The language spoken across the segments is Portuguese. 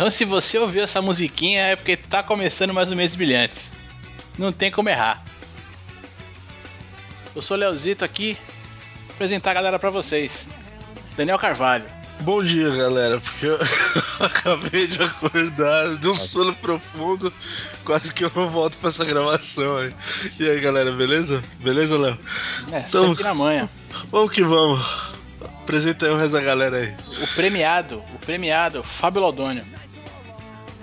Então se você ouviu essa musiquinha é porque tá começando mais um mês brilhantes. Não tem como errar. Eu sou o Leozito aqui, apresentar a galera para vocês. Daniel Carvalho. Bom dia, galera, porque eu acabei de acordar de um sono profundo, quase que eu não volto pra essa gravação aí. E aí, galera, beleza? Beleza, Léo? É, então, aqui na manhã. Vamos que vamos. Apresenta aí o resto da galera aí. O premiado, o premiado, Fábio Laudônio.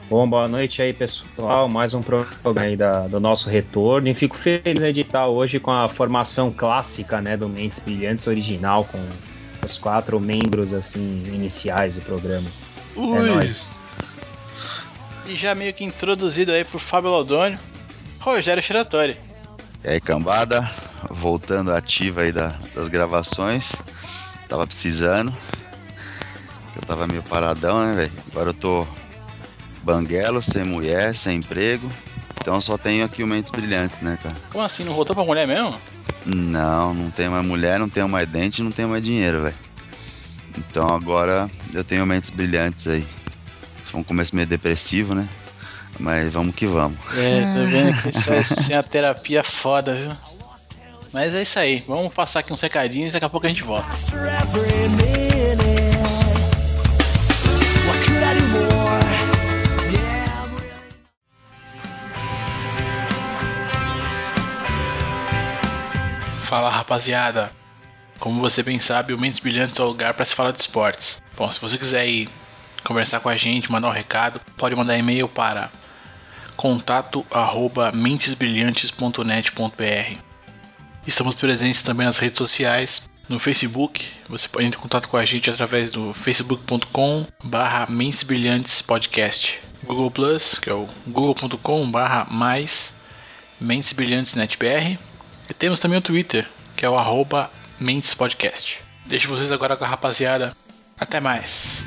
Bom, boa noite aí, pessoal. Mais um programa aí da, do nosso retorno. E fico feliz de estar hoje com a formação clássica, né, do Mentes Brilhantes original, com os quatro membros assim iniciais do programa. É Ui. É nóis. E já meio que introduzido aí pro Fábio Laudônio, Rogério Shiratori. E aí, cambada, voltando ativa aí da, das gravações. Tava precisando. Eu tava meio paradão, né, velho? Agora eu tô banguelo, sem mulher, sem emprego. Então só tenho aqui o Mentes Brilhantes, né, cara? Como assim? Não voltou pra mulher mesmo? Não, não tenho mais mulher, não tenho mais dente, não tenho mais dinheiro, velho. Então agora eu tenho mentes brilhantes aí. Foi um começo meio depressivo, né? Mas vamos que vamos. É, tô vendo que isso vai ser uma terapia foda, viu? Mas é isso aí. Vamos passar aqui uns recadinhos e daqui a pouco a gente volta. Fala rapaziada, como você bem sabe, o Mentes Brilhantes é o lugar para se falar de esportes. Bom, se você quiser ir conversar com a gente, mandar um recado, pode mandar e-mail para contato@mentesbrilhantes.net.br. Estamos presentes também nas redes sociais, no Facebook, você pode entrar em contato com a gente através do facebook.com/barra Mentes Brilhantes Podcast. Google Plus, que é o google.com/barra mais Mentes Brilhantes NetBR e temos também o Twitter, que é o arroba Mentes Podcast. Deixo vocês agora com a rapaziada. Até mais.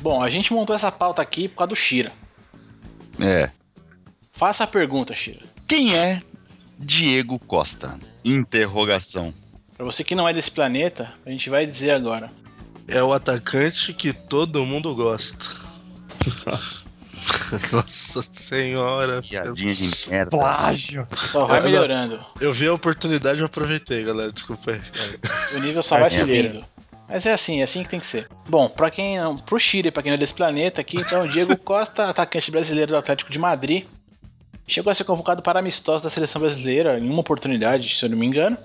Bom, a gente montou essa pauta aqui por causa do Shira. É. Faça a pergunta, Shira. Quem é Diego Costa? Interrogação. Para você que não é desse planeta, a gente vai dizer agora. É o atacante que todo mundo gosta. Nossa senhora. Piadinha de merda. Plágio. Só vai melhorando. Eu vi a oportunidade e aproveitei, galera. Desculpa aí. O nível só vai subindo. Mas é assim, é assim que tem que ser. Bom, para quem não, pro Chile, para quem não é desse planeta aqui, então Diego Costa, atacante brasileiro do Atlético de Madrid, Chegou a ser convocado para amistosos da seleção brasileira em uma oportunidade, se eu não me engano.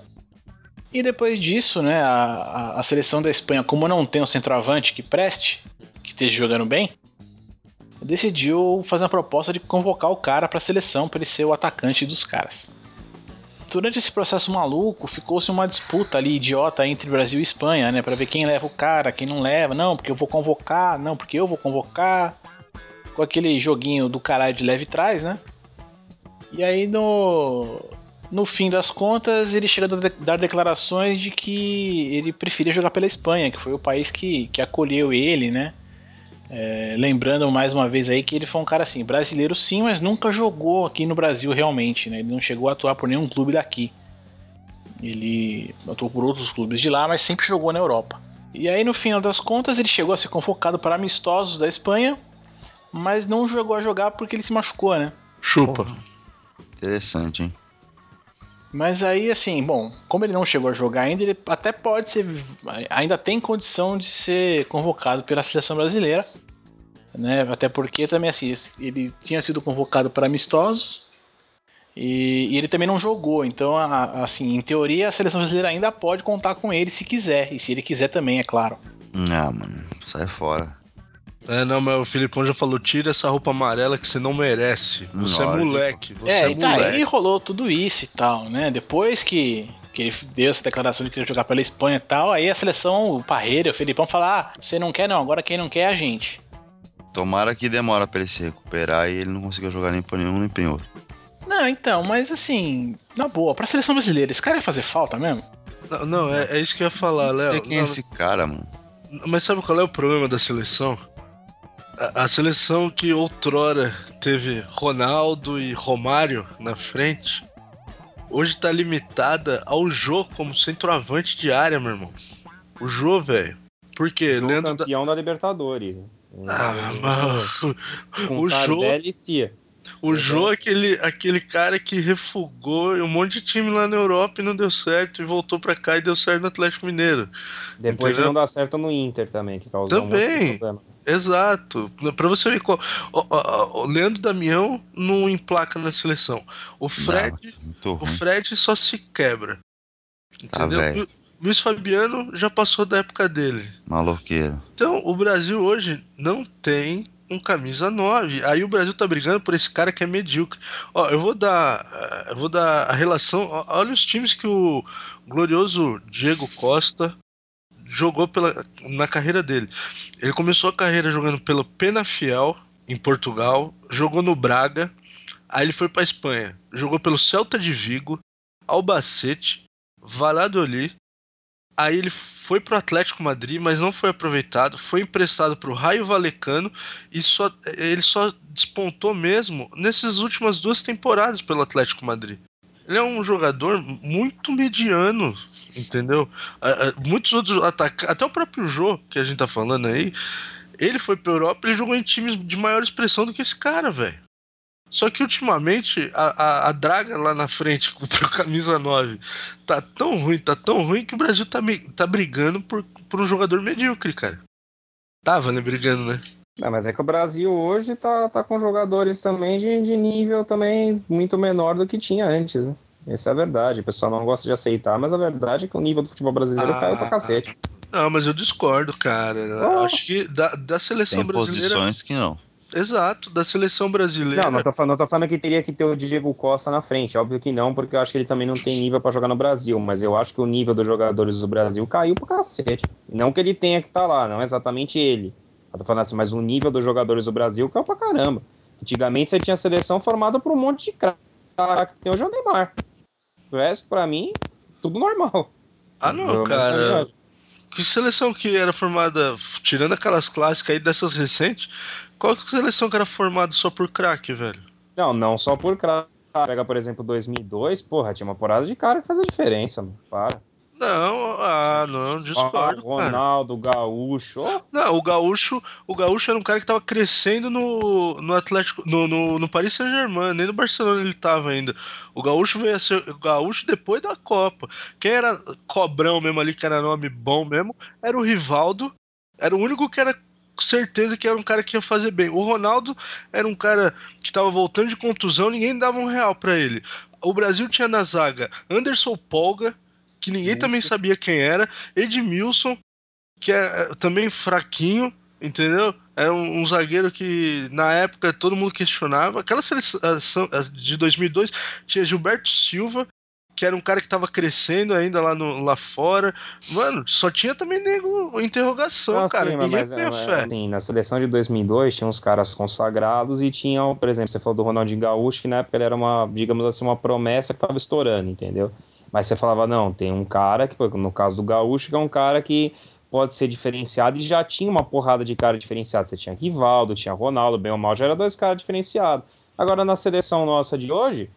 E depois disso, né, a, a, seleção da Espanha, como não tem um centroavante que preste, que esteja jogando bem, decidiu fazer uma proposta de convocar o cara para a seleção para ele ser o atacante dos caras. Durante esse processo maluco, ficou-se uma disputa ali idiota entre Brasil e Espanha, né, para ver quem leva o cara, quem não leva, não, porque eu vou convocar, não, porque eu vou convocar. Com aquele joguinho do caralho de leve trás, né? E aí no no fim das contas, ele chega a dar declarações de que ele preferia jogar pela Espanha, que foi o país que, que acolheu ele, né? É, lembrando mais uma vez aí que ele foi um cara assim, brasileiro sim, mas nunca jogou aqui no Brasil realmente, né? Ele não chegou a atuar por nenhum clube daqui. Ele atuou por outros clubes de lá, mas sempre jogou na Europa. E aí no final das contas ele chegou a ser convocado para amistosos da Espanha, mas não jogou a jogar porque ele se machucou, né? Chupa. Interessante, hein? Mas aí, assim, bom, como ele não chegou a jogar ainda, ele até pode ser. Ainda tem condição de ser convocado pela seleção brasileira. Né? Até porque também, assim, ele tinha sido convocado para amistosos. E, e, ele também não jogou. Então, a, assim, em teoria, a seleção brasileira ainda pode contar com ele se quiser. E se ele quiser também, é claro. Ah, mano, sai fora. É, não, mas o Filipão já falou: tira essa roupa amarela que você não merece. Você é moleque. Você é, é e tá, aí rolou tudo isso e tal, né? Depois que, que ele deu essa declaração de que queria jogar pela Espanha e tal, aí a seleção, o Parreira, o Filipão fala: ah, você não quer não, agora quem não quer é a gente. Tomara que demora pra ele se recuperar e ele não consiga jogar nem por nenhum nem por outro. Não, então, mas assim, na boa, pra seleção brasileira, esse cara ia fazer falta mesmo? Não, não é, é, isso que eu ia falar, Léo. Não sei quem não, é esse cara, mano. Mas sabe qual é o problema da seleção? A, a seleção que outrora teve Ronaldo e Romário na frente, hoje tá limitada ao Jô como centroavante de área, meu irmão. O Jô, velho. Por quê? Jô Leandro da... campeão da Libertadores. Ah, mano. O Jô, o Jô é aquele, aquele cara que refugou um monte de time lá na Europa e não deu certo, e voltou pra cá e deu certo no Atlético Mineiro. Depois de Entendeu? não dar certo no Inter também, que causou um Também. de problema. Exato. Pra você ver qual. O, Leandro Damião não emplaca na seleção. O Fred. Não, O. Fred só se quebra. Tá, Entendeu? Lu- Luiz Fabiano já passou da época dele. Maloqueiro. Então, o Brasil hoje não tem um camisa 9. Aí o Brasil tá brigando por esse cara que é medíocre. Ó, eu vou dar, eh, eu vou dar a relação. ó, Olha os times que o glorioso Diego Costa jogou pela, na carreira dele. Ele começou a carreira jogando pelo Penafiel em Portugal, jogou no Braga, aí ele foi para Espanha, jogou pelo Celta de Vigo, Albacete, Valladolid. Aí ele foi pro Atlético Madrid, mas não foi aproveitado. Foi emprestado pro Raio Valecano e só, ele só despontou mesmo nessas últimas duas temporadas pelo Atlético Madrid. Ele é um jogador muito mediano, entendeu? Muitos outros atacantes, até o próprio Jô, que a gente tá falando aí, ele foi pra Europa e jogou em times de maior expressão do que esse cara, velho. Só que ultimamente a, a, a draga lá na frente com o camisa 9 tá tão ruim, tá tão ruim que o Brasil tá, tá brigando por, por um jogador medíocre, cara. Tava, né, brigando, né? Não, mas é que o Brasil hoje tá, tá com jogadores também de, de nível também muito menor do que tinha antes, né? Essa é a verdade. O pessoal não gosta de aceitar, mas a verdade é que o nível do futebol brasileiro Ah, caiu pra cacete. Não, mas eu discordo, cara. Oh. Acho que da, da seleção Tem brasileira. posições que não. Exato, da seleção brasileira. Não, não tô, falando, não tô falando que teria que ter o Diego Costa na frente. Óbvio que não, porque eu acho que ele também não tem nível pra jogar no Brasil. Mas eu acho que o nível dos jogadores do Brasil caiu pra cacete. Não que ele tenha que estar lá, não é exatamente ele. Eu tô falando assim, mas o nível dos jogadores do Brasil caiu pra caramba. Antigamente você tinha seleção formada por um monte de craque. Tem hoje é o Neymar. Resto, pra mim, tudo normal. Ah, não, cara. Que seleção que era formada, tirando aquelas clássicas aí dessas recentes, qual que seleção que era formada só por craque, velho? Não, não só por craque. Pega, por exemplo, 2002, porra, tinha uma porrada de cara que fazia diferença, mano. Para. Não, ah, não, discordo, Ó, cara. Ronaldo, Gaúcho. ó, Não, o Gaúcho, o Gaúcho era um cara que tava crescendo no, no Atlético, no, no, no Paris Saint-Germain, nem no Barcelona ele tava ainda. O Gaúcho veio a ser o Gaúcho depois da Copa. Quem era cobrão mesmo ali, que era nome bom mesmo, era o Rivaldo. Era o único que era certeza que era um cara que ia fazer bem. O Ronaldo era um cara que tava voltando de contusão, ninguém dava um real pra ele. O Brasil tinha na zaga Anderson Polga, que ninguém Muito. também sabia quem era, Edmilson, que é também fraquinho, entendeu? Era um, um zagueiro que na época todo mundo questionava. Aquela seleção de 2002 tinha Gilberto Silva, que era um cara que tava crescendo ainda lá, no, lá fora. Mano, só tinha também nego interrogação, Não, cara. sim, Ninguém mas, tinha é, fé. assim, na seleção de 2002 tinha uns caras consagrados e tinha, por exemplo, você falou do Ronaldinho Gaúcho, que na época ele era uma, digamos assim, uma promessa que tava estourando, entendeu? Mas você falava, não, tem um cara que, no caso do Gaúcho, que é um cara que pode ser diferenciado e já tinha uma porrada de cara diferenciado. Você tinha Rivaldo, tinha Ronaldo, bem ou mal, já era dois caras diferenciados. Agora na seleção nossa de hoje,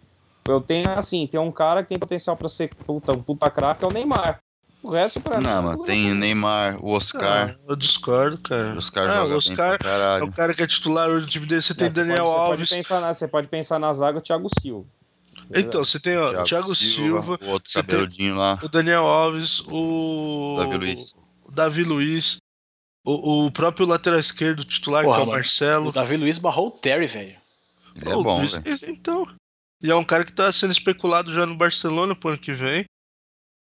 eu tenho assim, tem um cara que tem potencial pra ser puta, um puta craque, é o Neymar. O resto pra mim. Não, é mas tudo tem o Neymar, o Oscar. Ah, eu discordo, cara. O Oscar Ah, joga o Oscar bem pra é o cara que é titular hoje do time dele. Você tem Não, você Daniel pode- você Alves. Pode pensar na, você pode pensar na zaga o Thiago Silva. Então, você tem ó, Thiago, Silva, o outro cabeldinho lá, o Daniel Alves, o. Davi Luiz. o Davi Luiz, o, o próprio lateral esquerdo titular, Porra, que é o mano. Marcelo. O Davi Luiz barrou o Terry, velho. Ele é bom, velho. Então. E é um cara que tá sendo especulado já no Barcelona pro ano que vem.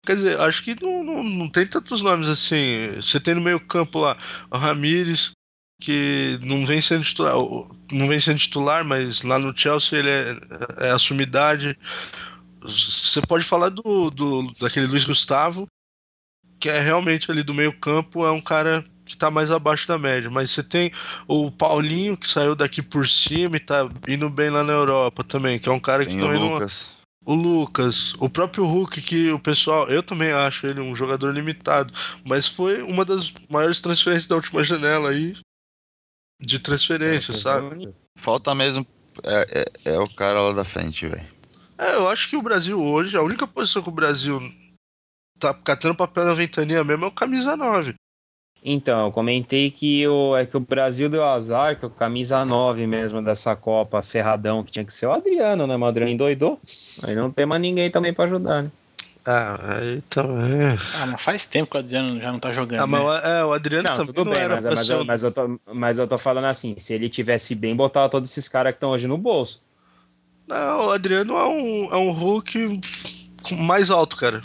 Quer dizer, acho que não, não, não tem tantos nomes assim. Você tem no meio-campo lá o Ramires, que não vem sendo titular, não vem sendo titular, mas lá no Chelsea ele é, é a sumidade. Você pode falar do, do daquele Luiz Gustavo, que é realmente ali do meio-campo, é um cara que tá mais abaixo da média. Mas você tem o Paulinho, que saiu daqui por cima e tá indo bem lá na Europa também, que é um cara que Tem o também não. Lucas. O Lucas, o próprio Hulk, que o pessoal, eu também acho ele um jogador limitado, mas foi uma das maiores transferências da última janela aí. De transferência, sabe? Falta mesmo. É, é, é o cara lá da frente, velho. É, eu acho que o Brasil hoje, a única posição que o Brasil tá catando papel na ventania mesmo é o camisa 9. Então, eu comentei que o, é que o Brasil deu azar, que o camisa 9 mesmo dessa Copa ferradão, que tinha que ser o Adriano, né? O Adriano endoidou. Aí não tem mais ninguém também pra ajudar, né? Ah, aí também. Ah, mas faz tempo que o Adriano já não tá jogando. Ah, mas né? o- é, o Adriano Não, também tudo não bem, era mas, pra mas, eu, um- mas, eu tô, mas eu tô falando assim, se ele tivesse bem, botava todos esses caras que estão hoje no bolso. Não, o Adriano é um, é um Hulk mais alto, cara.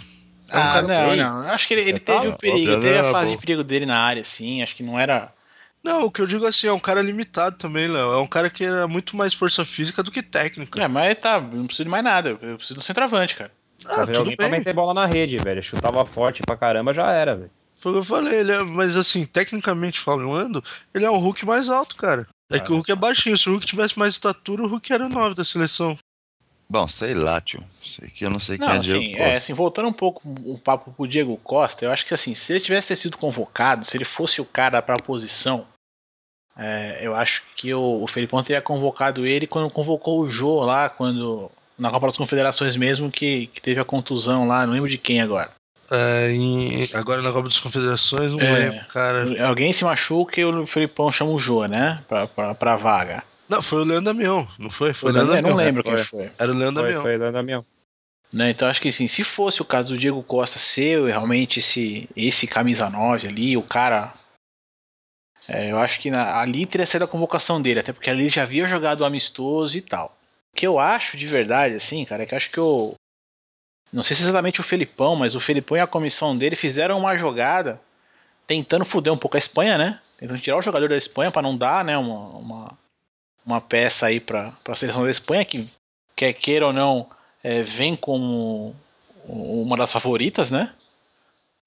É um Ah, cara não, não. Acho que ele, ele teve tá- o perigo, ele teve a era fase bom. de perigo dele na área, sim. Acho que não era. Não, o que eu digo assim, é um cara limitado também, Léo. É um cara que era muito mais força física do que técnica. É, mas tá, não preciso de mais nada. Eu preciso do centroavante, cara. Ah, tudo alguém pra bem. meter bola na rede, velho. Chutava forte pra caramba, já era, velho. Foi o que eu falei, ele é, mas assim, tecnicamente falando, ele é um Hulk mais alto, cara. É que o Hulk é baixinho. Se o Hulk tivesse mais estatura, o Hulk era o 9 da seleção. Bom, sei lá, tio. Sei que eu não sei quem Não, é Diego assim, é, Costa. assim, voltando um pouco o papo pro Diego Costa, eu acho que assim, se ele tivesse sido convocado, se ele fosse o cara pra posição, é, eu acho que o, o Felipão teria convocado ele quando convocou o Jô lá, quando. Na Copa das Confederações mesmo, que, que teve a contusão lá, não lembro de quem agora. É, em- agora na Copa das Confederações, não É. lembro, cara. Alguém se machuca e o Felipão chama o Jô, né? Pra, pra, pra vaga. Não, foi o Leandro Damião, não foi? Foi o Eu Leandro não Damião. lembro quem Foi. foi. Era o Leandro Foi, Damião. foi dando a minha. Né? Então acho que assim, se fosse o caso do Diego Costa ser realmente esse, esse camisa 9 ali, o cara. é, eu acho que na- ali teria sido a convocação dele, até porque ali ele já havia jogado amistoso e tal. Que eu acho de verdade, assim, cara, é que eu acho que o. Não sei se é exatamente o Felipão, mas o Felipão e a comissão dele fizeram uma jogada tentando foder um pouco a Espanha, né? Tentando tirar o jogador da Espanha para não dar, né, uma, uma, uma peça aí para a seleção da Espanha, que quer queira ou não, é, vem como uma das favoritas, né?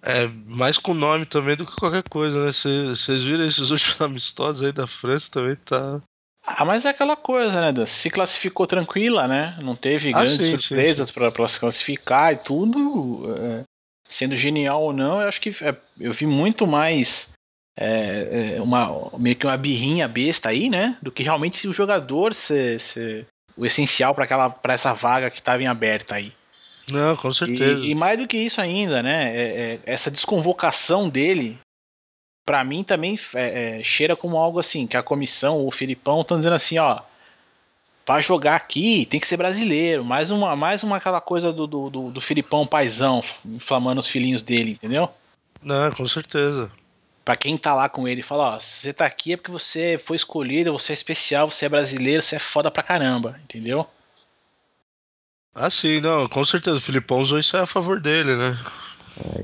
É, mais com nome também do que qualquer coisa, né? Vocês viram esses últimos amistosos aí da França também tá. Ah, mas é aquela coisa, né, Dan? Se classificou tranquila, né? Não teve Ah, grandes sim, surpresas para se classificar e tudo. é, sendo genial ou não, eu acho que é, eu vi muito mais é, é, uma meio que uma birrinha besta aí, né? Do que realmente o jogador ser, ser o essencial para essa vaga que estava em aberta aí. Não, com certeza. E, e mais do que isso ainda, né? é- é, essa desconvocação dele, pra mim também é, é, cheira como algo assim, que a comissão, o Filipão, estão dizendo assim, ó. Pra jogar aqui tem que ser brasileiro. Mais uma, mais uma aquela coisa do, do, do, do Filipão paizão, inflamando os filhinhos dele, entendeu? Não, com certeza. Pra quem tá lá com ele, fala, ó, se você tá aqui é porque você foi escolhido, você é especial, você é brasileiro, você é foda pra caramba, entendeu? Ah, sim, não, com certeza. O Filipão usou isso aí a favor dele, né?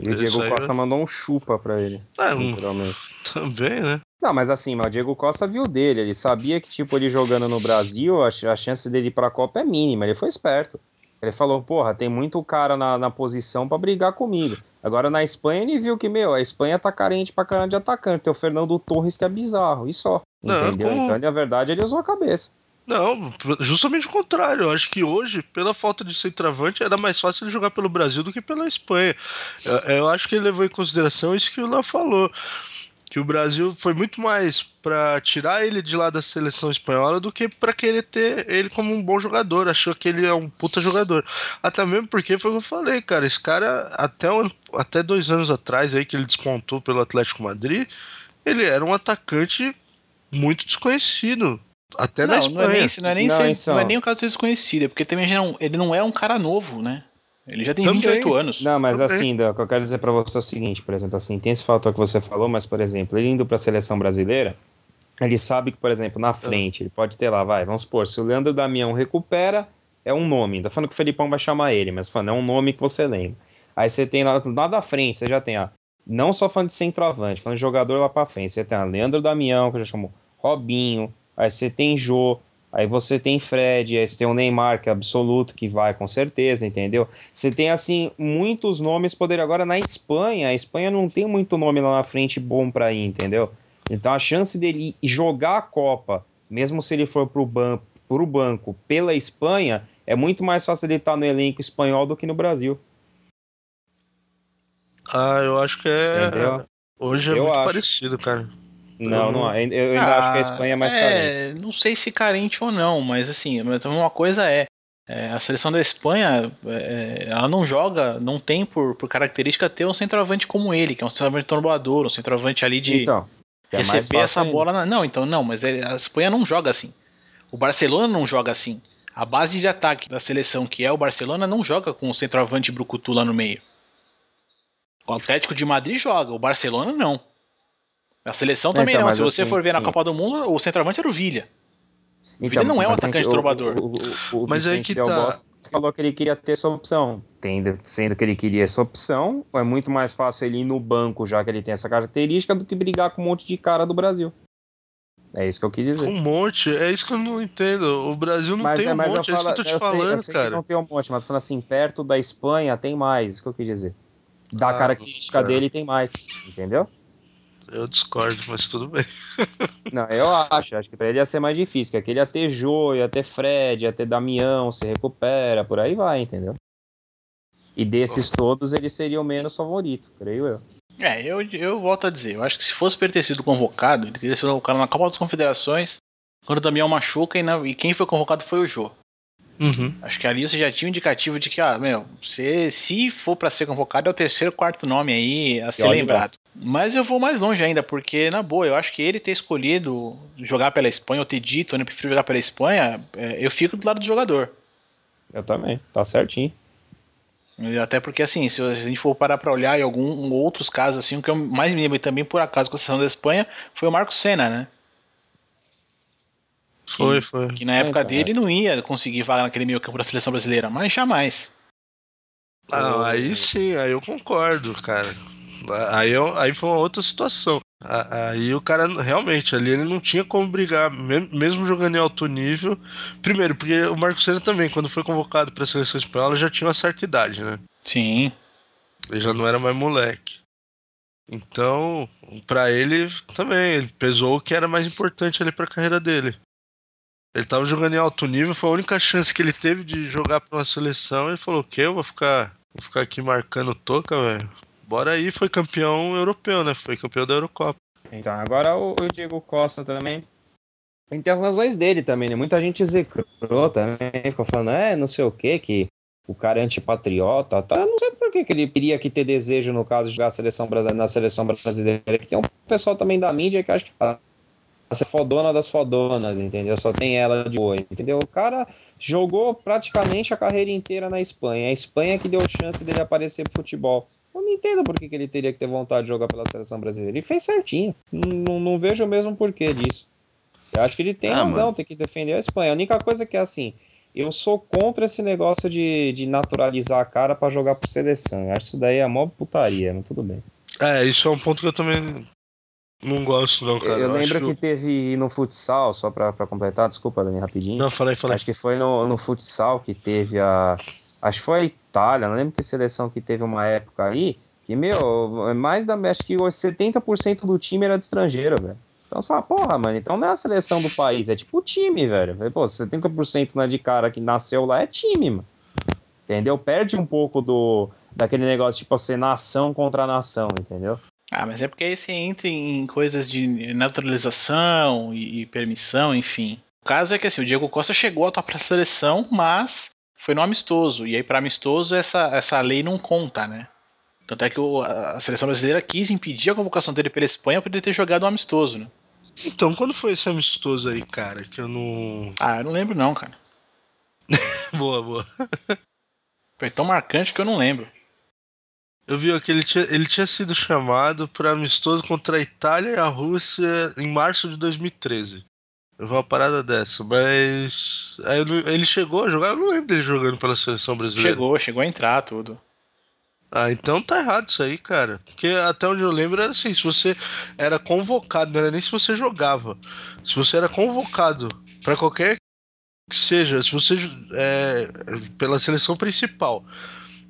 E o Diego Costa né? mandou um chupa pra ele, Ah, um- naturalmente. também, né? Não, mas assim, mas o Diego Costa viu dele. Ele sabia que, tipo, ele jogando no Brasil, a, a chance dele ir pra Copa é mínima. Ele foi esperto. Ele falou, porra, tem muito cara na, na posição pra brigar comigo. Agora na Espanha ele viu que, meu, a Espanha tá carente pra caramba de atacante. Tem o Fernando Torres que é bizarro, e só. Não, Entendeu? como- Então, na verdade, ele usou a cabeça. Não, justamente o contrário. Eu acho que hoje, pela falta de centroavante, era mais fácil ele jogar pelo Brasil do que pela Espanha. Eu, eu acho que ele levou em consideração isso que o Léo falou. Que o Brasil foi muito mais pra tirar ele de lá da seleção espanhola do que pra querer ter ele como um bom jogador. Achou que ele é um puta jogador. Até mesmo porque foi o que eu falei, cara. Esse cara, até, um- até dois anos atrás, aí que ele despontou pelo Atlético Madrid, ele era um atacante muito desconhecido. Até na não, não é Espanha. nem, não é nem, Não, ser- então. não é nem o caso de ser desconhecido, é porque também já não- ele não é um cara novo, né? Ele já tem Também. 28 anos. Não, mas Também. assim, Dan, o que eu quero dizer pra você é o seguinte, por exemplo, assim, tem esse fator que você falou, mas, por exemplo, ele indo pra seleção brasileira, ele sabe que, por exemplo, na frente, ele pode ter lá, vai, vamos supor, se o Leandro Damião recupera, é um nome, ainda falando que o Felipão vai chamar ele, mas falando, é um nome que você lembra. Aí você tem lá, lá da frente, você já tem, ó, não só falando de centroavante, falando de jogador lá pra frente, você tem a Leandro Damião, que eu já chamo Robinho, aí você tem Jô, Aí você tem Fred, aí você tem o Neymar, que é absoluto, que vai com certeza, entendeu? Você tem, assim, muitos nomes poder agora na Espanha. A Espanha não tem muito nome lá na frente bom pra ir, entendeu? Então a chance dele jogar a Copa, mesmo se ele for pro, ban pro banco pela Espanha, é muito mais fácil ele estar no elenco espanhol do que no Brasil. Ah, eu acho que é. Entendeu? Hoje é Eu muito acho. parecido, cara. Não, não, eu ainda ah, acho que a Espanha é mais é, carente. Não sei se carente ou não, mas assim, uma coisa é, é a seleção da Espanha, é, ela não joga, não tem por, por característica ter um centroavante como ele, que é um centroavante trombador, um centroavante ali de então, é receber essa bola. Na... Não, então não, mas a Espanha não joga assim. O Barcelona não joga assim. A base de ataque da seleção, que é o Barcelona, não joga com o centroavante Brucutu lá no meio. O Atlético de Madrid joga, o Barcelona não. A seleção também então, não. Se você assim, for ver na Copa do Mundo, o centroavante era o Vilha. O Vilha então, não é um atacante trovador. Mas aí que tá. falou que ele queria ter essa opção. Tendo, sendo que ele queria essa opção, é muito mais fácil ele ir no banco, já que ele tem essa característica, do que brigar com um monte de cara do Brasil. É isso que eu quis dizer. Um monte? É isso que eu não entendo. O Brasil não mas, tem é, um monte, é isso que eu tô te eu falando, sei, eu sei cara. não tem um monte, mas falando assim, perto da Espanha tem mais, isso que eu quis dizer. Da ah, característica cara. dele tem mais, entendeu? Eu discordo, mas tudo bem. Não, eu acho. Acho que pra ele ia ser mais difícil. Que aquele ia ter Jô, ia ter Fred, ia ter Damião, se recupera, por aí vai, entendeu? E desses oh. todos, ele seria o menos favorito, creio eu. É, eu, eu volto a dizer. Eu acho que se fosse pra ele ter sido convocado, ele teria sido convocado na Copa das Confederações, quando o Damião machuca e, na, e quem foi convocado foi o Jô. Uhum. Acho que ali você já tinha um indicativo de que, ah, meu, você, se for para ser convocado, é o terceiro, quarto nome aí a ser lembrado. Mas eu vou mais longe ainda, porque, na boa, eu acho que ele ter escolhido jogar pela Espanha, ou ter dito, eu prefiro jogar pela Espanha, é, eu fico do lado do jogador. Eu também, tá certinho. Até porque, assim, se a gente for parar pra olhar em alguns outros casos, assim, o que eu mais me lembro também, por acaso, com a seleção da Espanha, foi o Marco Senna, né? Foi, que, foi. Que na época é, dele não ia conseguir vaga naquele meio campo da seleção brasileira, mas jamais. Ah, aí sim, aí eu concordo, cara. Aí, eu, aí foi uma outra situação. Aí o cara realmente ali ele não tinha como brigar, mesmo jogando em alto nível. Primeiro, porque o Marcos Senna também, quando foi convocado para a seleção espanhola, já tinha uma certa idade, né? Sim. Ele já não era mais moleque. Então, para ele também, ele pesou o que era mais importante ali para a carreira dele. Ele tava jogando em alto nível, foi a única chance que ele teve de jogar pra uma seleção. Ele falou: o quê? Eu vou ficar, vou ficar aqui marcando toca, velho. Bora aí, foi campeão europeu, né? Foi campeão da Eurocopa. Então, agora o, o Diego Costa também. Tem as razões dele também, né? Muita gente zecrou também, ficou falando, é, não sei o que, que o cara é antipatriota, tá? Eu não sei por que, ele queria que ter desejo, no caso, de jogar seleção na seleção brasileira. Tem um pessoal também da mídia que acha que tá essa fodona das fodonas, entendeu? Só tem ela de boa, entendeu? O cara jogou praticamente a carreira inteira na Espanha. A Espanha que deu chance dele aparecer pro futebol. Eu não entendo por que, que ele teria que ter vontade de jogar pela seleção brasileira. Ele fez certinho. Não, não vejo o mesmo porquê disso. Eu acho que ele tem ah, razão, mano. tem que defender a Espanha. A única coisa que é assim, eu sou contra esse negócio de, de naturalizar a cara para jogar por seleção. Eu acho que isso daí é a maior putaria, mas tudo bem. É, isso é um ponto que eu também não gosto, não, cara. Eu, eu lembro que... que... teve no futsal, só pra, pra completar, desculpa, Dani, rapidinho. Não, falei, falei. Acho que foi no, no futsal que teve a. Acho que foi a Itália, não lembro que seleção que teve uma época aí, que, meu, mais da. Acho que 70% do time era de estrangeiro, velho. Então você fala, porra, mano, então não é a seleção do país, é tipo o time, velho. Pô, 70% não é de cara que nasceu lá, é time, mano. Entendeu? Perde um pouco do daquele negócio, tipo, ser nação contra nação, entendeu? Ah, mas é porque aí você entra em coisas de naturalização e, permissão, enfim. O caso é que assim, o Diego Costa chegou a atuar para a seleção, mas foi no amistoso. E aí, para amistoso, essa, essa lei não conta, né? Tanto é que o, a seleção brasileira quis impedir a convocação dele pela Espanha por ele ter jogado um amistoso, né? Então, quando foi esse amistoso aí, cara? Que eu não. Ah, eu não lembro, não, cara. boa, boa. Foi tão marcante que eu não lembro. Eu vi que ele tinha, ele tinha sido chamado para amistoso contra a Itália e a Rússia em março de 2013. Eu vi uma parada dessa, mas. Aí ele chegou a jogar, eu não lembro dele jogando pela seleção brasileira. Chegou, chegou a entrar tudo. Ah, então tá errado isso aí, cara. Porque até onde eu lembro era assim: se você era convocado, não era nem se você jogava. Se você era convocado para qualquer que seja, se você é, pela seleção principal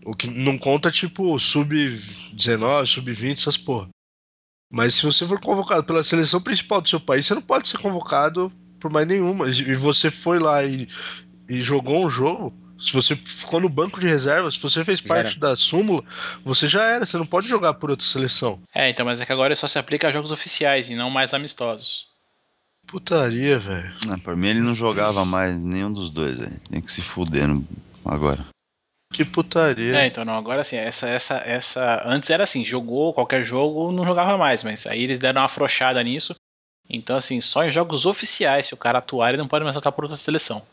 o que não conta, tipo, sub-19, sub-20, essas porra. Mas se você for convocado pela seleção principal do seu país, você não pode ser convocado por mais nenhuma. E você foi lá e, e jogou um jogo, Se você ficou no banco de reserva, se você fez parte da súmula, você já era. Você não pode jogar por outra seleção. É, então, mas é que agora só se aplica a jogos oficiais e não mais amistosos. Putaria, velho. Por mim ele não jogava mais nenhum dos dois, velho. Tem que se fuder no... agora. Que putaria. É, então não, agora assim, essa, essa, essa. Antes era assim, jogou qualquer jogo, não jogava mais, mas aí eles deram uma afrouxada nisso. Então, assim, só em jogos oficiais, se o cara atuar, ele não pode mais atuar por outra seleção.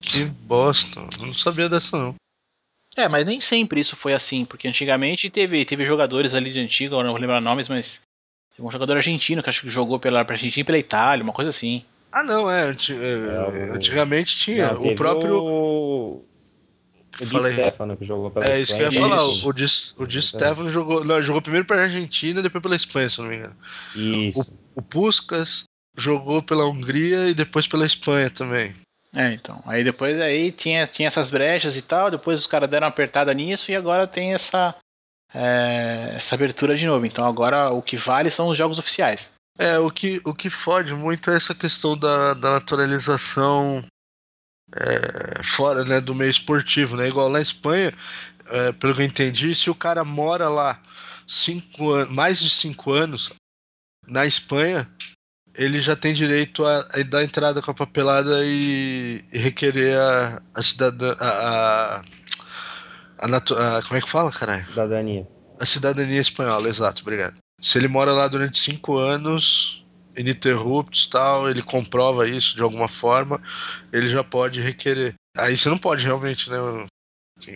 Que bosta, eu não sabia dessa não. É, mas nem sempre isso foi assim, porque antigamente teve, teve jogadores ali de antigo, eu não vou lembrar nomes, mas teve um jogador argentino que acho que jogou pela pra Argentina e pela Itália, uma coisa assim. Ah, não, é. Anti, é, antigamente tinha. Não, o próprio. O, o Di Stefano que jogou pela É isso que eu ia falar. O Di, o Di Stefano jogou, não, jogou primeiro pela Argentina e depois pela Espanha, se não me engano. Isso. O, o Puskas jogou pela Hungria e depois pela Espanha também. É, então. Aí depois aí tinha, tinha essas brechas e tal, depois os caras deram uma apertada nisso e agora tem essa, é, essa abertura de novo. Então agora o que vale são os jogos oficiais. É, o que, o que fode muito é essa questão da, da naturalização é, fora né, do meio esportivo, né? Igual na Espanha, é, pelo que eu entendi, se o cara mora lá cinco an mais de cinco anos na Espanha, ele já tem direito a, a dar entrada com a papelada e, e requerer a, a cidadã. A, a, a, como é que fala, caralho? Cidadania. A cidadania espanhola, exato, obrigado. Se ele mora lá durante cinco anos, ininterruptos tal, ele comprova isso de alguma forma, ele já pode requerer. Aí você não pode realmente, né?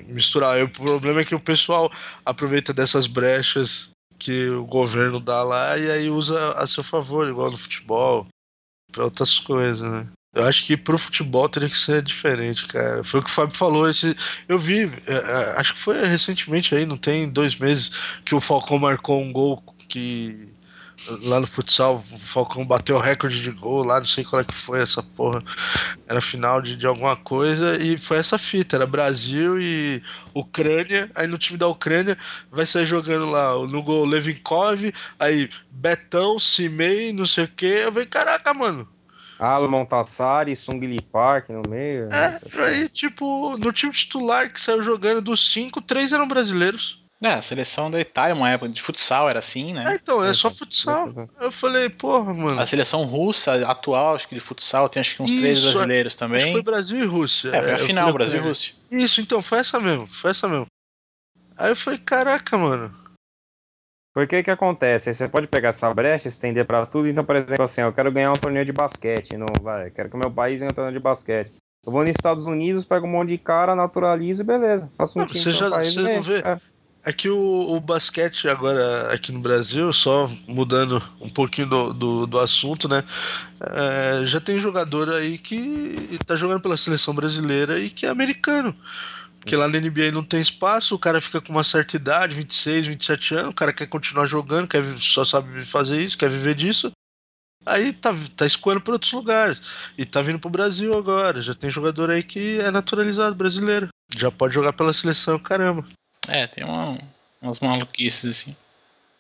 Misturar. o problema é que o pessoal aproveita dessas brechas que o governo dá lá e aí usa a seu favor, igual no futebol, para outras coisas, né? Eu acho que pro futebol teria que ser diferente, cara. Foi o que o Fábio falou. Esse, eu vi, é, é, acho que foi recentemente aí, não tem dois meses, que o Falcão marcou um gol que lá no futsal, o Falcão bateu o recorde de gol lá, não sei qual é que foi essa porra. Era final de, de alguma coisa e foi essa fita, era Brasil e Ucrânia. Aí no time da Ucrânia vai sair jogando lá no gol Levinkov, aí Betão, Simei, não sei o que. Eu falei, caraca, mano. Alan Montassari, Sung Lee Park no meio. É, aí, tipo, no time titular que saiu jogando dos cinco, três eram brasileiros. É, a seleção da Itália, uma época de futsal, era assim, né? É, então, é só futsal. Eu falei, porra, mano. A seleção russa atual, acho que de futsal, tem acho que uns Isso, três brasileiros também. Acho que foi Brasil e Rússia. É, foi a final, Brasil e Rússia. Isso, então, foi essa mesmo, foi essa mesmo. Aí eu falei, caraca, mano. Porque que acontece? Você pode pegar essa brecha, estender para tudo. Então, por exemplo, assim, eu quero ganhar um torneio de basquete. Não vai, quero que o meu país ganhe um torneio de basquete. Eu vou nos Estados Unidos, pego um monte de cara, naturalizo e beleza. Faço um não, time você já, país, você não vê. É. É que o, o, basquete agora aqui no Brasil, só mudando um pouquinho do, do, do assunto, né? É, já tem jogador aí que tá jogando pela seleção brasileira e que é americano. Porque lá na NBA não tem espaço, o cara fica com uma certa idade, 26, 27 anos, o cara quer continuar jogando, quer, só sabe fazer isso, quer viver disso. Aí tá, tá escoando para outros lugares. E tá vindo pro Brasil agora. Já tem jogador aí que é naturalizado brasileiro. Já pode jogar pela seleção, caramba. É, tem uma, umas maluquices assim.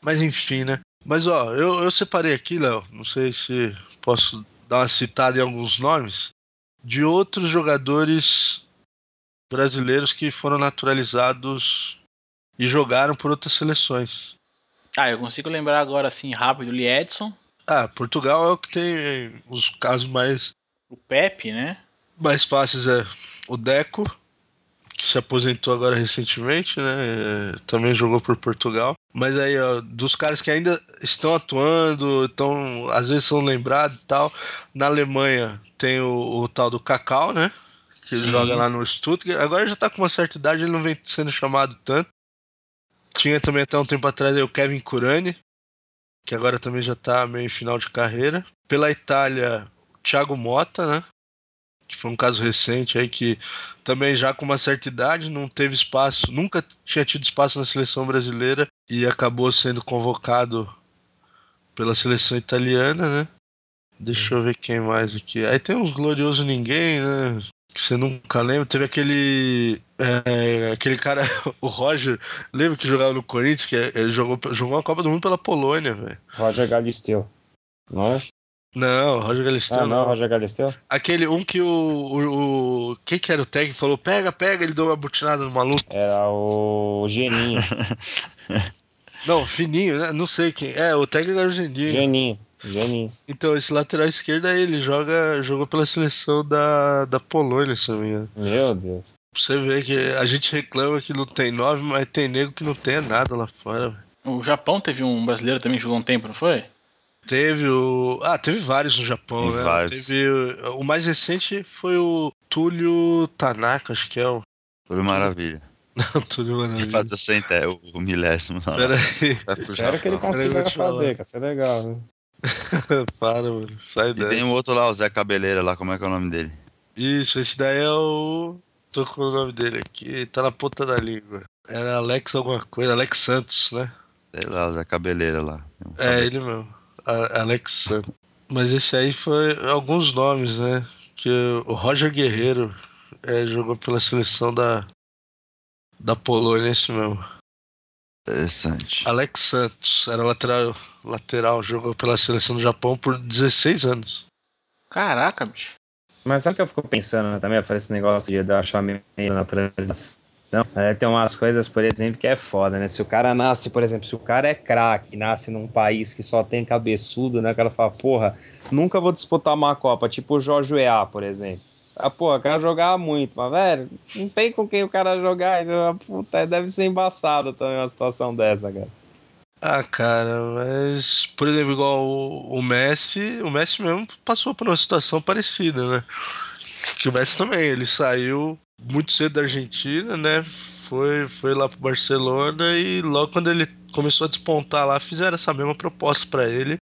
Mas enfim, né? Mas ó, eu, eu separei aqui, Léo, não sei se posso dar uma citada em alguns nomes, de outros jogadores brasileiros que foram naturalizados e jogaram por outras seleções. Ah, eu consigo lembrar agora assim rápido o Edson. Ah, Portugal é o que tem os casos mais. O Pepe, né? Mais fáceis é o Deco se aposentou agora recentemente, né? Também jogou por Portugal. Mas aí, ó, dos caras que ainda estão atuando, estão, às vezes são lembrados e tal. Na Alemanha tem o, o tal do Cacau, né? Que Sim. joga lá no Stuttgart. Agora já tá com uma certa idade, ele não vem sendo chamado tanto. Tinha também até um tempo atrás aí, o Kevin Curani, que agora também já tá meio final de carreira. Pela Itália, o Thiago Mota, né? Que foi um caso recente aí que também já com uma certa idade não teve espaço, nunca tinha tido espaço na seleção brasileira e acabou sendo convocado pela seleção italiana, né? Deixa eu ver quem mais aqui. Aí tem uns glorioso ninguém, né? Que você nunca lembra. Teve aquele. É, aquele cara, o Roger, lembra que jogava no Corinthians? Que ele jogou, jogou a Copa do Mundo pela Polônia, velho. Roger Galisteu. Não é? Não, Roger Galisteu. Ah, não, Roger Galisteu? Aquele um que o. o, o quem que era o técnico falou: pega, pega, ele deu uma butinada no maluco. Era o Geninho. Não, fininho, né? Não sei quem. É, o técnico era o Geninho. Geninho. Geninho. Então, esse lateral esquerdo aí, ele joga, jogou pela seleção da, da Polônia, se não me engano. Meu Deus. Pra você ver que a gente reclama que não tem nove, mas tem nego que não tem nada lá fora. velho. O Japão teve um brasileiro também que jogou um tempo, não foi? Teve o. Ah, teve vários no Japão, Tem né? vários. Teve. o- O mais recente foi o Túlio Tanaka, acho que é o. Foi maravilha. Não, Túlio Maravilha. fazer cento, o, o milésimo. Não, Pera aí, pro Espero que ele consiga fazer, cara. Isso é legal, né? para, mano. Sai E dessa. tem um outro lá, o Zé Cabeleira lá, como é que é o nome dele? Isso, esse daí é o. Tô com o nome dele aqui, tá na ponta da língua. Era Alex alguma coisa, Alex Santos, né? Sei lá, o Zé Cabeleira lá. É, ele mesmo. Alex Santos. Mas esse aí foi alguns nomes, né? Que o Roger Guerreiro é, jogou pela seleção da, da Polônia, esse mesmo. Interessante. Alex Santos era lateral, lateral, jogou pela seleção do Japão por 16 anos. Caraca, bicho. Mas sabe o que eu fico pensando né, também? Eu falei esse negócio de dar achar meio na transição. É, tem umas coisas, por exemplo, que é foda, né? Se o cara nasce, por exemplo, se o cara é craque, nasce num país que só tem cabeçudo, né? O cara fala, porra, nunca vou disputar uma Copa, tipo o Jorge Weah, por exemplo. Ah, porra, o cara jogava muito, mas, velho, não tem com quem o cara jogar, então, puta, deve ser embaçado também uma situação dessa, cara. Ah, cara, mas, por exemplo, igual o Messi, o Messi mesmo passou por uma situação parecida, né? Que o Messi também, ele saiu muito cedo da Argentina, né? Foi, foi lá pro Barcelona e logo quando ele começou a despontar lá, fizeram essa mesma proposta pra ele.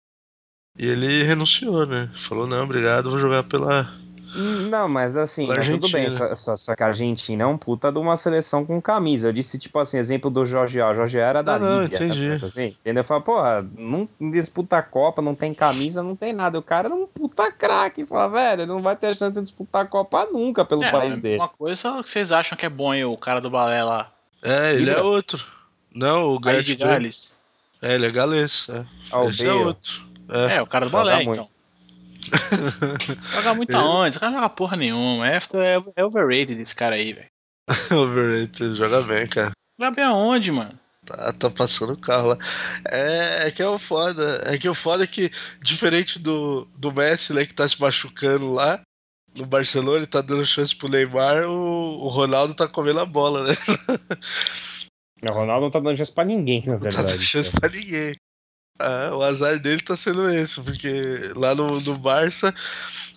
E ele renunciou, né? Falou, não, obrigado, vou jogar pela. Não, mas assim, mas tudo bem, só, só, só que a Argentina é um puta de uma seleção com camisa. Eu disse, tipo assim, exemplo do Jorge A. O Jorge A era da Ah, não, Líbia, entendi. tá, assim, entendeu? Fala, porra, não disputa a Copa, não tem camisa, não tem nada. O cara era um puta craque. Fala, velho, ele não vai ter chance de disputar a Copa nunca pelo É, país dele. uma coisa que vocês acham que é bom aí, o cara do balé lá. É, ele Ibra? é outro. Não, o Bale. Gales. É, ele é galês. É. Ah, o Esse é outro. É. É, o cara do balé, muito. Joga muito aonde? Esse cara não joga porra nenhuma. É, é, é overrated esse cara aí, velho. Overrated, joga bem, cara. Joga bem aonde, mano? Tá, tá passando o carro lá. É, é que é o foda. É que o foda é que, diferente do, do Messi, né, que tá se machucando lá, no Barcelona, ele tá dando chance pro Neymar, o, o Ronaldo tá comendo a bola, né? O Ronaldo não tá dando chance pra ninguém, na Não tá verdade. dando chance pra ninguém. Ah, o azar dele tá sendo esse, porque lá no, no Barça,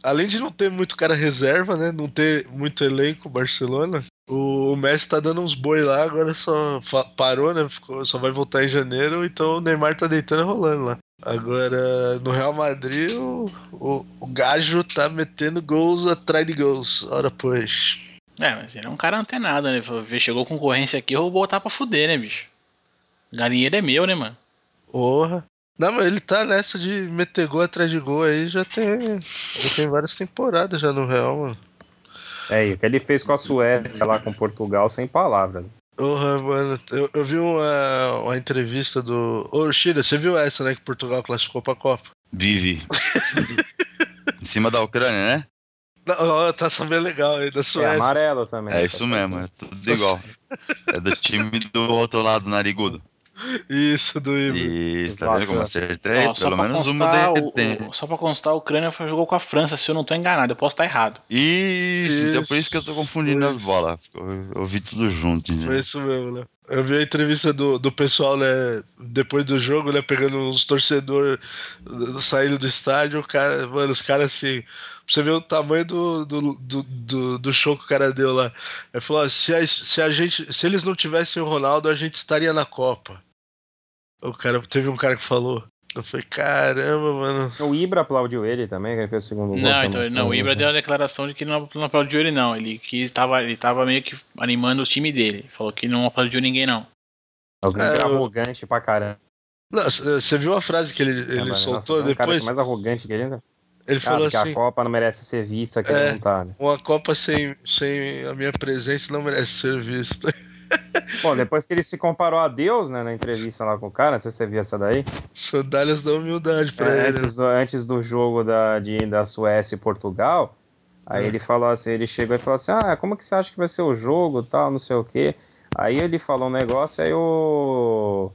além de não ter muito cara reserva, né? Não ter muito elenco Barcelona, o, o Messi tá dando uns boi lá, agora só parou, né? Ficou- só vai voltar em janeiro, então o Neymar tá deitando e rolando lá. Agora, no Real Madrid, o, o, o Gajo tá metendo gols atrás de gols. Ora, pois. É, mas ele é um cara antenado, né? Falou, "Vê, Chegou concorrência aqui, eu vou botar pra fuder, né, bicho? Galinheiro é meu, né, mano? Porra. Não, mas ele tá nessa de meter gol atrás de gol aí, já tem, já tem várias temporadas já no Real, mano. É, e o que ele fez com a Suécia lá com Portugal, sem palavras. Porra, mano, eu, eu vi uma, uma entrevista do. Ô, Shira, você viu essa, né? Que Portugal classificou pra Copa? Vive. em cima da Ucrânia, né? Não, tá sabendo legal aí, da É Suécia. amarelo também. É isso mesmo, é tudo igual. É do time do outro lado, narigudo. Isso, do Ibra. E tá vendo como acertei? Ó, só Pelo menos uma constar, de o- tem. o- Só pra constar, a Ucrânia foi- jogou com a França, se eu não tô enganado, eu posso estar errado. Isso, então Isso, por isso que eu tô confundindo foi. as bolas. Eu eu ouvi tudo junto, Foi entendeu? isso mesmo, né? Eu vi a entrevista do, do pessoal, né? Depois do jogo, né? Pegando uns torcedores saindo do estádio. Cara, mano, os caras assim. Você ver o tamanho do, do, do, do, show que o cara deu lá. Ele falou: se, a, se a gente. Se eles não tivessem o Ronaldo, a gente estaria na Copa. O cara, teve um cara que falou. Eu falei, caramba, mano. O Ibra aplaudiu ele também, que ele fez o segundo gol. Não, também, então, assim, não, o Ibra né? deu a declaração de que não, não aplaudiu ele, não. Ele que estava, ele tava meio que animando o time dele. Falou que não aplaudiu ninguém, não. Alguém É, que é eu- arrogante pra caramba. Não, c- você viu a frase que ele, ele né, mano? soltou Nossa, é um cara depois? mais arrogante que ele. né? Ele Ah, falou porque assim: a Copa não merece ser vista, que É. ele não tá, né? uma Copa sem, sem a minha presença não merece ser vista. Bom, depois que ele se comparou a Deus, né, na entrevista lá com o cara, não sei se você viu essa daí. Sandálias da humildade pra É, ele. antes, do, antes do jogo da, de, da Suécia e Portugal, aí Hum. ele falou assim, ele chegou e falou assim, ah, como que você acha que vai ser o jogo, tal, não sei o quê. Aí ele falou um negócio, aí o...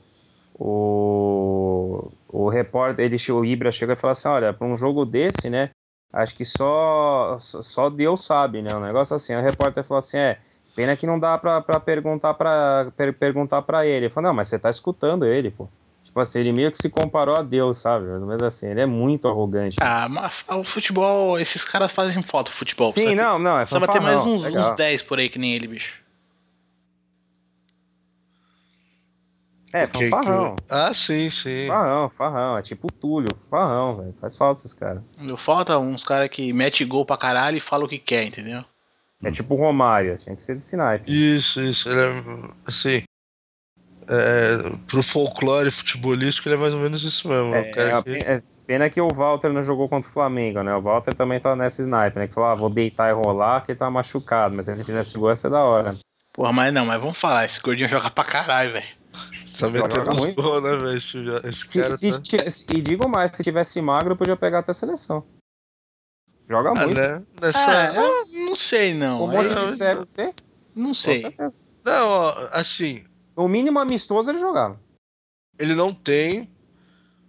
O, o repórter, ele, o Ibra chegou e falou assim, olha, para um jogo desse, né, acho que só, só só Deus sabe, né, um negócio assim. Aí o repórter falou assim, é, pena que não dá pra, pra perguntar pra per- perguntar pra ele. Ele falou, não, mas você tá escutando ele, pô. Tipo assim, ele meio que se comparou a Deus, sabe? Menos assim, ele é muito arrogante. Ah, mas o futebol, esses caras fazem falta o futebol. Sim, precisa ter- não, não, é Precisa ter mais uns, legal. uns 10 por aí que nem ele, bicho. É, Que- que- fanfarrão. Ah, sim, sim. Farrão, farrão, é tipo o Túlio, farrão, velho. Faz falta esses caras. Falta uns caras que mete gol pra caralho e fala o que quer, entendeu? É tipo o Romário, tinha que ser desse naipe. Isso, isso. Ele é, assim, é, pro folclore futebolístico, ele é mais ou menos isso mesmo. É, cara é a que- pe- é pena que o Walter não jogou contra o Flamengo, né? O Walter também tá nessa sniper, né? Que falou, ah, vou deitar e rolar, que ele tá machucado, mas se ele fizesse gol ia ser da hora. Porra, mas não, mas vamos falar, esse gordinho joga pra caralho, velho. tá metendo uns muito. gols, né, velho? Esse, esse Se, cara se tá... tivesse- e digo mais, se tivesse magro, podia pegar até a seleção. Joga Ah, muito. né? Nessa... Ah, eu não sei não. O monte de cego tem? não Com sei. Não, ó, assim, No mínimo amistoso ele jogava. ele não tem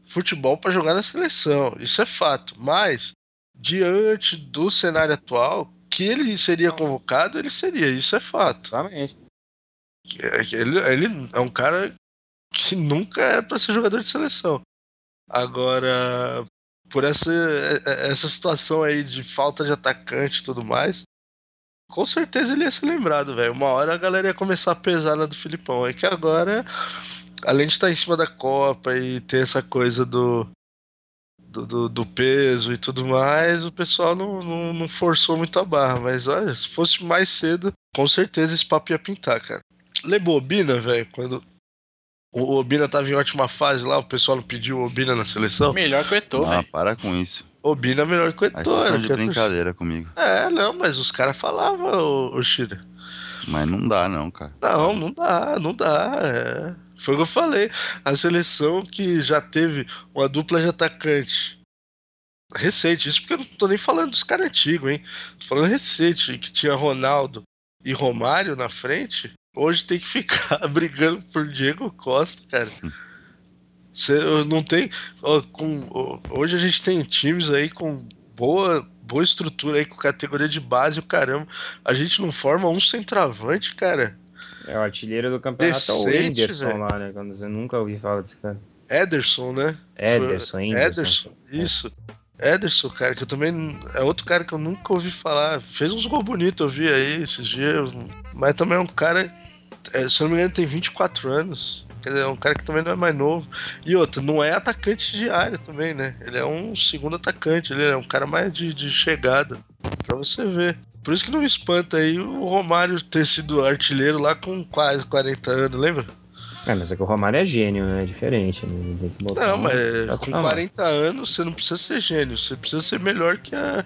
futebol pra jogar na seleção. Isso é fato. Mas, diante do cenário atual, que ele seria convocado, ele seria. Isso é fato. Exatamente. Ele, ele é um cara que nunca era pra ser jogador de seleção. Agora, por essa, essa situação aí de falta de atacante e tudo mais, com certeza ele ia ser lembrado, velho. Uma hora a galera ia começar a pesar na do Filipão. É que agora, além de estar em cima da Copa e ter essa coisa do, do, do- do peso e tudo mais, o pessoal não, não, não forçou muito a barra. Mas olha, se fosse mais cedo, com certeza esse papo ia pintar, cara. Lembra o Obina, velho? Quando o Obina tava em ótima fase lá, o pessoal não pediu o Obina na seleção? Melhor que o Eto'o, Ah, velho. para com isso. Obina é melhor que o Aí vocês Eto'o, estão né? de brincadeira comigo. É, não, mas os caras falavam, o, o Shira. Mas não dá, não, cara. Não, não dá, não dá. é. Foi o que eu falei. A seleção que já teve uma dupla de atacante recente, isso porque eu não tô nem falando dos caras antigos, hein? Tô falando recente, que tinha Ronaldo e Romário na frente. Hoje tem que ficar brigando por Diego Costa, cara. Cê, não tem. ó, com, ó, hoje a gente tem times aí com boa, boa estrutura aí, com categoria de base, o caramba. A gente não forma um centroavante, cara. É, o artilheiro do campeonato é o Decente, Ederson velho. lá, né? Quando você nunca ouvi falar desse cara. Ederson, né? Ederson, Ederson. Ederson, isso. Ederson, cara, que eu também. É outro cara que eu nunca ouvi falar. Fez uns gols bonitos, eu vi aí esses dias. Mas também é um cara. É, se não me engano, tem 24 anos. Quer dizer, é um cara que também não é mais novo. E outro, não é atacante de área também, né? Ele é um segundo atacante, ele é um cara mais de, de chegada. Pra você ver. Por isso que não me espanta aí o Romário ter sido artilheiro lá com quase 40 anos, lembra? É, mas é que o Romário é gênio, né? É diferente. Né? Não, um- mas tá com na 40 anos você não precisa ser gênio, você precisa ser melhor que a.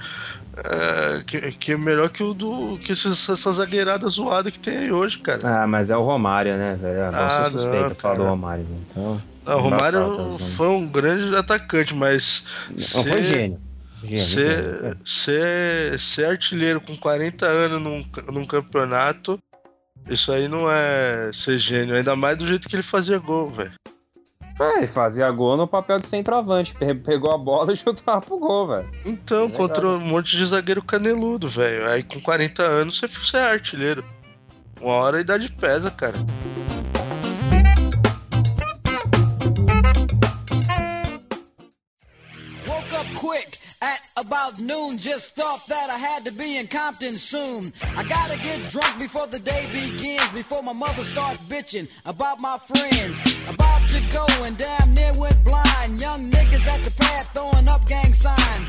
a- que, que é melhor que o do. que essas, essa zagueirada zoada que tem aí hoje, cara. Ah, mas é o Romário, né, velho? É Ah, ah, suspeito não, falar do. Romário, né? Então. Não, o Romário tá usando. foi um grande atacante, mas. Não foi gênio. Ser, é. ser, ser artilheiro com 40 anos num, num campeonato, isso aí não é ser gênio, ainda mais do jeito que ele fazia gol, velho. É, ele fazia gol no papel de centroavante. Pe- Pegou a bola e chutava pro gol, velho. Então, Legal. contra um monte de zagueiro caneludo, velho. Aí com 40 anos você, você é artilheiro. Uma hora a idade pesa, cara. About noon. Just thought that I had to be in Compton soon. I gotta get drunk before the day begins. Before my mother starts bitching about my friends. About to go and damn near went blind. Young niggas at the pad throwing up gang signs.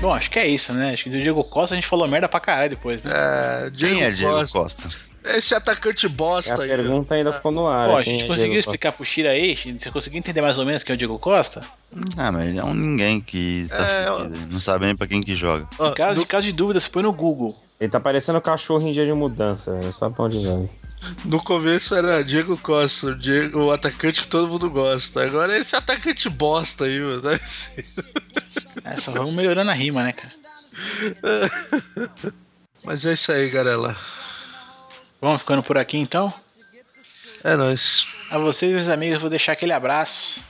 Bom, acho que é isso, né? Acho que do Diego Costa a gente falou merda pra caralho depois, né? É, Diego Quem é Diego Costa. Costa? Esse atacante A bosta aí. pergunta ainda ficou no ar. Pô, a gente é conseguiu Diego Costa? explicar pro Shira aí? Você conseguiu entender mais ou menos quem é o Diego Costa? Ah, mas ele é um ninguém que tá É, fudido aí, Não sabe nem pra quem que joga. Ó, Em caso, do- de caso de dúvida, você põe no Google. Ele tá parecendo cachorro em dia de mudança, velho. Sabe pra onde vai. No começo era Diego Costa, o, Diego, o atacante que todo mundo gosta. Agora é esse atacante bosta aí, mano. É, só vamos melhorando a rima, né, cara? Mas é isso aí, Garela. Vamos ficando por aqui então? É nóis. A vocês, meus amigos, vou deixar aquele abraço.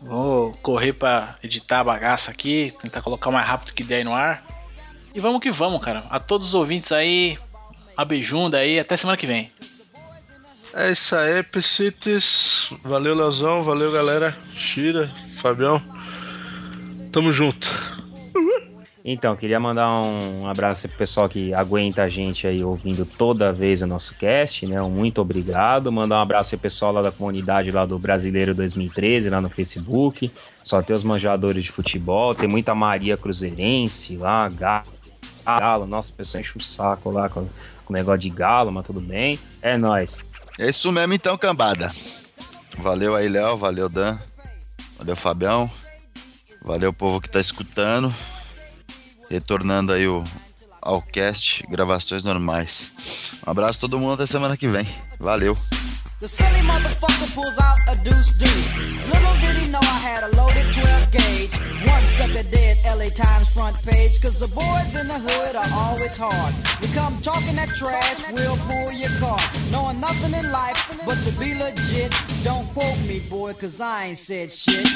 Vou correr pra editar a bagaça aqui, tentar colocar o mais rápido que der no ar. E vamos que vamos, cara. A todos os ouvintes aí, a beijunda aí, até semana que vem. É isso aí, Pecites. Valeu, Leozão. Valeu, galera. Shira, Fabião. Tamo junto. Então, queria mandar um abraço pro pessoal que aguenta a gente aí ouvindo toda vez o nosso cast, né? Um muito obrigado. Mandar um abraço pro pessoal lá da comunidade lá do Brasileiro 2013, lá no Facebook. Só tem os manjadores de futebol, tem muita Maria Cruzeirense lá, Galo. Nossa, o pessoal enche o saco lá com, com o negócio de galo, mas tudo bem. É nóis. É isso mesmo então, cambada. Valeu aí, Léo. Valeu, Dan. Valeu, Fabião. Valeu, povo que tá escutando retornando aí o, ao cast, gravações normais. Um abraço a todo mundo até semana que vem. Valeu! The silly motherfucker pulls out a deuce deuce. Little did he know I had a loaded 12 gauge. One sucker dead, LA Times front page. Cause the boys in the hood are always hard. You come talking that trash, we'll pull your car. Knowing nothing in life but to be legit. Don't quote me, boy, cause I ain't said shit.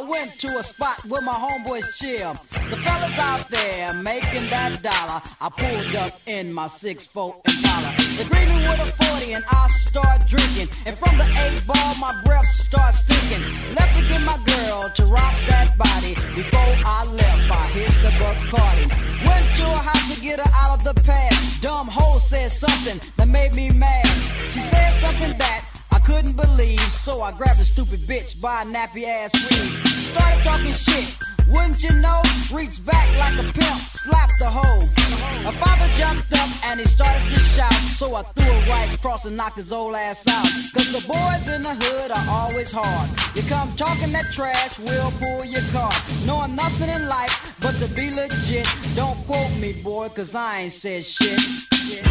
I went to a spot where my homeboys chill. The fellas out there making that dollar. I pulled up in my 6'4 Impala. They greet me with a 40 and I start drinking. And from the 8 ball, my breath starts stinking. Left to get my girl to rock that body. Before I left, I hit the Bacardi. Went to a house to get her out of the pad. Dumb hoe said something that made me mad. She said something that couldn't believe, so I grabbed a stupid bitch by a nappy ass weave. Started talking shit, wouldn't you know? Reached back like a pimp, slapped the hoe. My father jumped up and he started to shout, so I threw it right across and knocked his old ass out. Cause the boys in the hood are always hard. You come talking that trash, we'll pull your car. Knowing nothing in life but to be legit. Don't quote me, boy, cause I ain't said shit. Then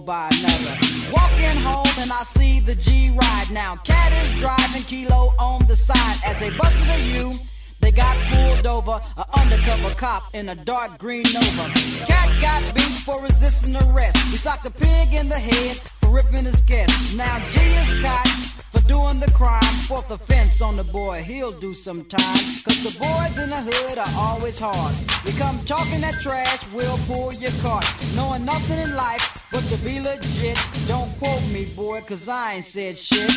buy another. Walking home and I see the G ride now. Cat is driving kilo on the side as they busted a U. They got pulled over, an undercover cop in a dark green Nova. Cat got beat for resisting arrest. We socked a pig in the head for ripping his guest. Now G is caught for doing the crime. Fourth offense on the boy, he'll do some time. Cause the boys in the hood are always hard. You come talking that trash, we'll pull your cart. Knowing nothing in life but to be legit. Don't quote me, boy, cause I ain't said shit.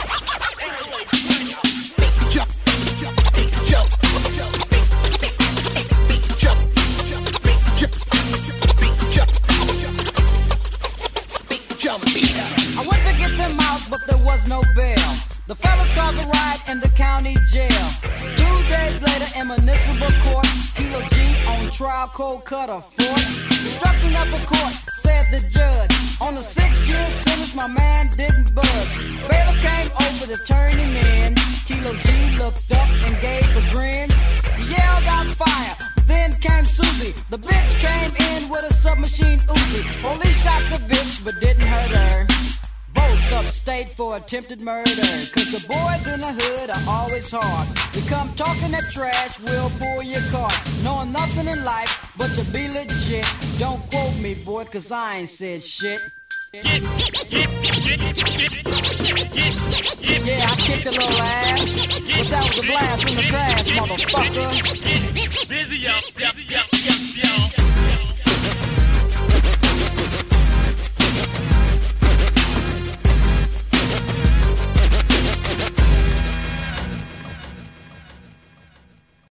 I trial, cold cut a. Destruction of the court, said the judge. On a six-year sentence, my man didn't budge. Bailiff came over to turn him in. Kilo G looked up and gave a grin. He yelled out fire, then came Susie. The bitch came in with a submachine Uzi. Police shot the bitch, but didn't hurt her. Both of state for attempted murder. Cause the boys in the hood are always hard. You come talking that trash, we'll pull your card. Knowing nothing in life but to be legit. Don't quote me, boy, cause I ain't said shit. Yeah, I kicked a little ass, but that was a blast from the past, motherfucker. Busy, yo, yo, yo, yo, yo.